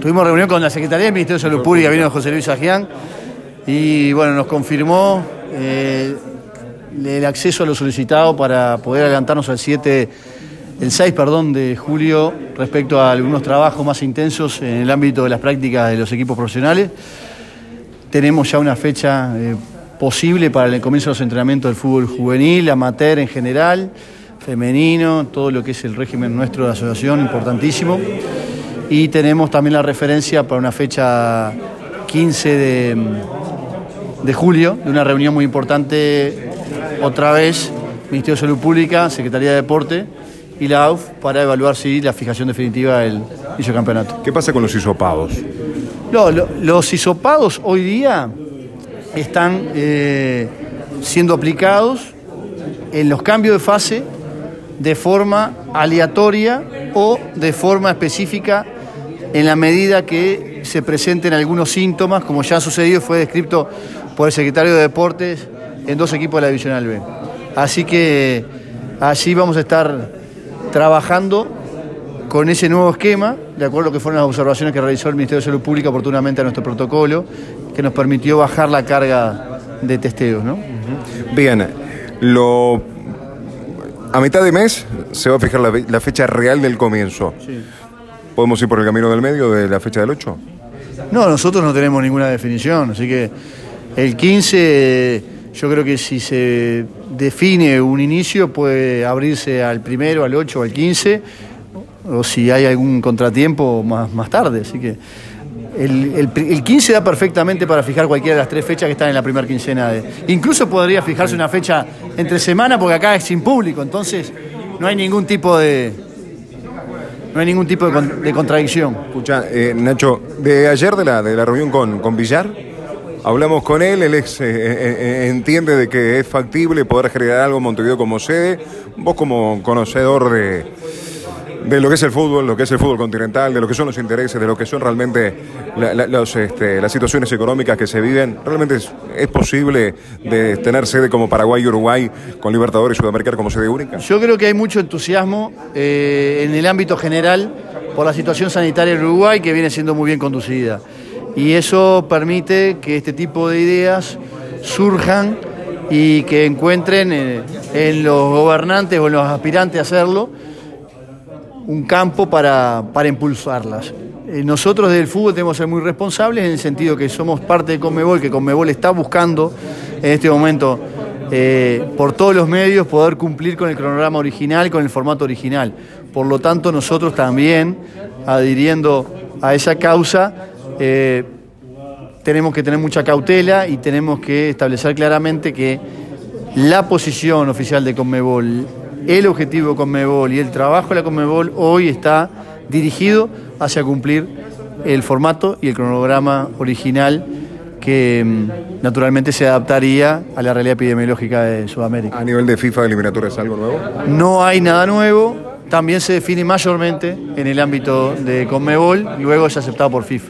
tuvimos reunión con la Secretaría del Ministerio de Salud Pública, vino José Luis Ajián, y bueno, nos confirmó eh, el acceso a lo solicitado para poder adelantarnos al 7, el 6, perdón, de julio respecto a algunos trabajos más intensos en el ámbito de las prácticas de los equipos profesionales. Tenemos ya una fecha eh, posible para el comienzo de los entrenamientos del fútbol juvenil, amateur en general, femenino, todo lo que es el régimen nuestro de asociación, importantísimo. Y tenemos también la referencia para una fecha 15 de, de julio, de una reunión muy importante, otra vez, Ministerio de Salud Pública, Secretaría de Deporte y la AUF, para evaluar si la fijación definitiva del campeonato. ¿Qué pasa con los hisopados? No, lo- los hisopados hoy día están eh, siendo aplicados en los cambios de fase de forma aleatoria o de forma específica en la medida que se presenten algunos síntomas, como ya ha sucedido, fue descrito por el secretario de Deportes en dos equipos de la Divisional B. Así que allí vamos a estar trabajando con ese nuevo esquema, de acuerdo a lo que fueron las observaciones que realizó el Ministerio de Salud Pública oportunamente a nuestro protocolo, que nos permitió bajar la carga de testeos. ¿no? Bien, lo... a mitad de mes se va a fijar la, fecha real del comienzo. ¿Podemos ir por el camino del medio de la fecha del 8? No, nosotros no tenemos ninguna definición, así que el 15, yo creo que si se define un inicio puede abrirse al primero, al 8 o al 15, o si hay algún contratiempo más, más tarde, así que el, el 15 da perfectamente para fijar cualquiera de las tres fechas que están en la primera quincena. De, incluso podría fijarse una fecha entre semana porque acá es sin público, entonces no hay ningún tipo de, no hay ningún tipo de, con- de contradicción. Escucha, eh, Nacho, de ayer de la, de la reunión con, con Villar, hablamos con él, él es, eh, eh, eh, entiende de que es factible poder generar algo en Montevideo como sede. Vos como conocedor de, de lo que es el fútbol, lo que es el fútbol continental, de lo que son los intereses, de lo que son realmente este, las situaciones económicas que se viven, ¿realmente es, posible de tener sede como Paraguay y Uruguay con Libertadores y Sudamericana como sede única? Yo creo que hay mucho entusiasmo eh, en el ámbito general por la situación sanitaria en Uruguay que viene siendo muy bien conducida. Y eso permite que este tipo de ideas surjan y que encuentren eh, en los gobernantes o en los aspirantes a hacerlo un campo para, para impulsarlas. Eh, nosotros del fútbol tenemos que ser muy responsables en el sentido que somos parte de Conmebol, que Conmebol está buscando en este momento eh, por todos los medios poder cumplir con el cronograma original, con el formato original. Por lo tanto, nosotros también, adhiriendo a esa causa, eh, tenemos que tener mucha cautela y tenemos que establecer claramente que la posición oficial de Conmebol, el objetivo de Conmebol y el trabajo de la Conmebol hoy está dirigido hacia cumplir el formato y el cronograma original que mm, naturalmente se adaptaría a la realidad epidemiológica de Sudamérica. A nivel de FIFA de eliminatorias, ¿algo nuevo? No hay nada nuevo, también se define mayormente en el ámbito de Conmebol, luego es aceptado por FIFA.